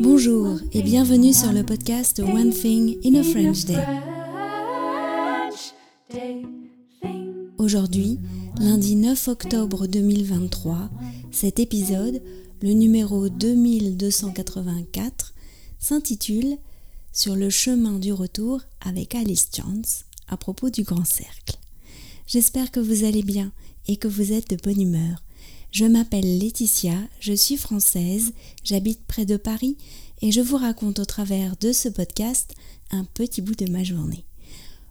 Bonjour et bienvenue sur le podcast One Thing in a French Day. Aujourd'hui, lundi 9 octobre 2023, cet épisode, le numéro 2284, s'intitule Sur le chemin du retour avec Alice Chance à propos du grand cercle. J'espère que vous allez bien et que vous êtes de bonne humeur. Je m'appelle Laetitia, je suis française, j'habite près de Paris et je vous raconte au travers de ce podcast un petit bout de ma journée.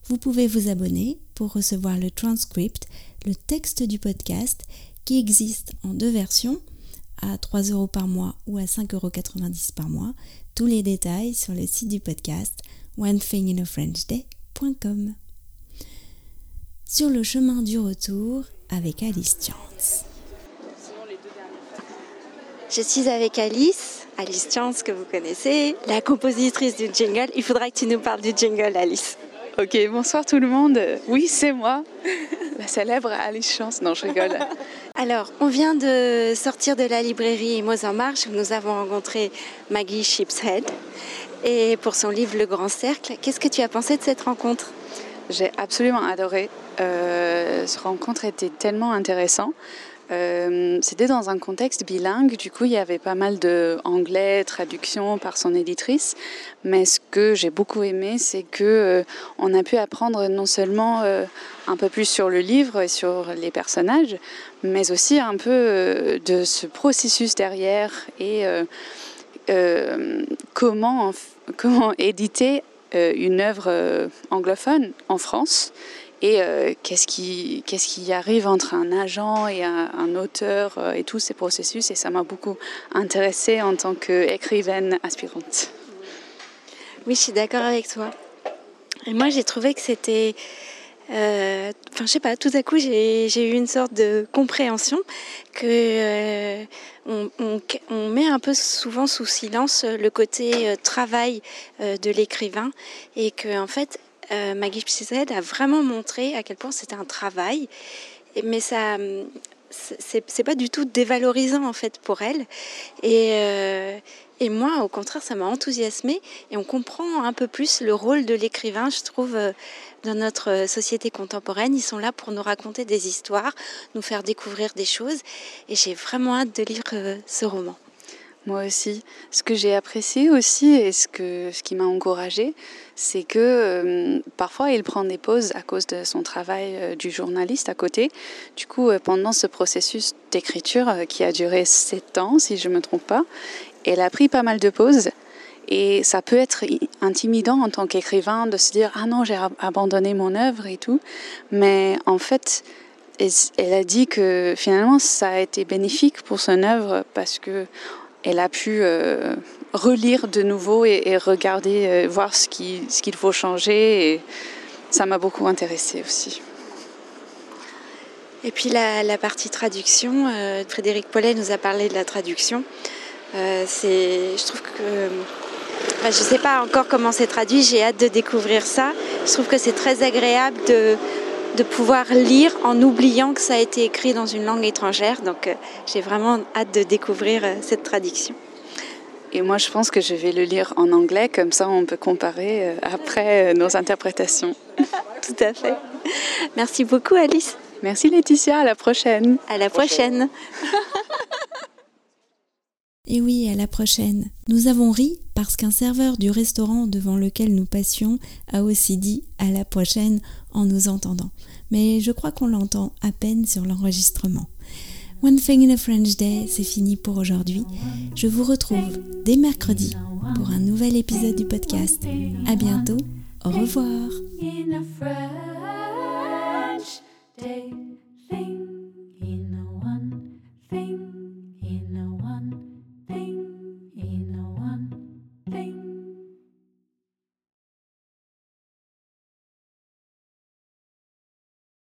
Vous pouvez vous abonner pour recevoir le transcript, le texte du podcast qui existe en deux versions, à 3 euros par mois ou à 5,90 euros par mois. Tous les détails sur le site du podcast onethinginafrenchday.com. Sur le chemin du retour avec Alice Chance. Je suis avec Alice, Alice Chance que vous connaissez, la compositrice du jingle. Il faudra que tu nous parles du jingle, Alice. Ok, bonsoir tout le monde. Oui, c'est moi, la célèbre Alice Chance. Non, je rigole. Alors, on vient de sortir de la librairie Mots en Marche où nous avons rencontré Maggie Shipshead et pour son livre Le Grand Cercle. Qu'est-ce que tu as pensé de cette rencontre? J'ai absolument adoré. Euh, cette rencontre était tellement intéressante. Euh, c'était dans un contexte bilingue, du coup il y avait pas mal de anglais, traduction par son éditrice, mais ce que j'ai beaucoup aimé, c'est que euh, on a pu apprendre non seulement euh, un peu plus sur le livre et sur les personnages, mais aussi un peu de ce processus derrière et comment comment éditer une œuvre anglophone en France et euh, qu'est-ce qui, qu'est-ce qui arrive entre un agent et un, auteur euh, et tous ces processus? Et ça m'a beaucoup intéressée en tant qu'écrivaine aspirante. Oui, je suis d'accord avec toi. Et moi, j'ai trouvé que c'était... Euh, enfin, je sais pas, tout à coup, j'ai, eu une sorte de compréhension que on, met un peu souvent sous silence le côté travail de l'écrivain et que, en fait, euh, Maggie Pizet a vraiment montré à quel point c'était un travail, mais ça c'est pas du tout dévalorisant en fait pour elle. Et, euh, et moi, au contraire, ça m'a enthousiasmée et on comprend un peu plus le rôle de l'écrivain, je trouve, euh, dans notre société contemporaine. Ils sont là pour nous raconter des histoires, nous faire découvrir des choses et j'ai vraiment hâte de lire ce roman. Moi aussi. Ce que j'ai apprécié aussi et ce, que, ce qui m'a encouragé, c'est que euh, parfois il prend des pauses à cause de son travail euh, du journaliste à côté. Du coup, euh, pendant ce processus d'écriture qui a duré sept ans, si je ne me trompe pas, elle a pris pas mal de pauses. Et ça peut être intimidant en tant qu'écrivain de se dire Ah non, j'ai abandonné mon œuvre et tout. Mais en fait, elle a dit que finalement ça a été bénéfique pour son œuvre parce que elle a pu euh, relire de nouveau et, regarder, euh, voir ce qu'il faut changer. Et ça m'a beaucoup intéressée aussi. Et puis la, la partie traduction, euh, Frédéric Paulet nous a parlé de la traduction. c'est, je trouve que, je ne sais pas encore comment c'est traduit, j'ai hâte de découvrir ça. Je trouve que c'est très agréable de, de pouvoir lire en oubliant que ça a été écrit dans une langue étrangère. Donc euh, j'ai vraiment hâte de découvrir euh, cette traduction. Et moi, je pense que je vais le lire en anglais, comme ça on peut comparer euh, après nos interprétations. Tout à fait. Merci beaucoup, Alice. Merci, Laetitia. À la prochaine. À la prochaine. Et oui, à la prochaine. Nous avons ri parce qu'un serveur du restaurant devant lequel nous passions a aussi dit à la prochaine en nous entendant. Mais je crois qu'on l'entend à peine sur l'enregistrement. One Thing in a French Day, c'est fini pour aujourd'hui. Je vous retrouve dès mercredi pour un nouvel épisode du podcast. À bientôt. Au revoir.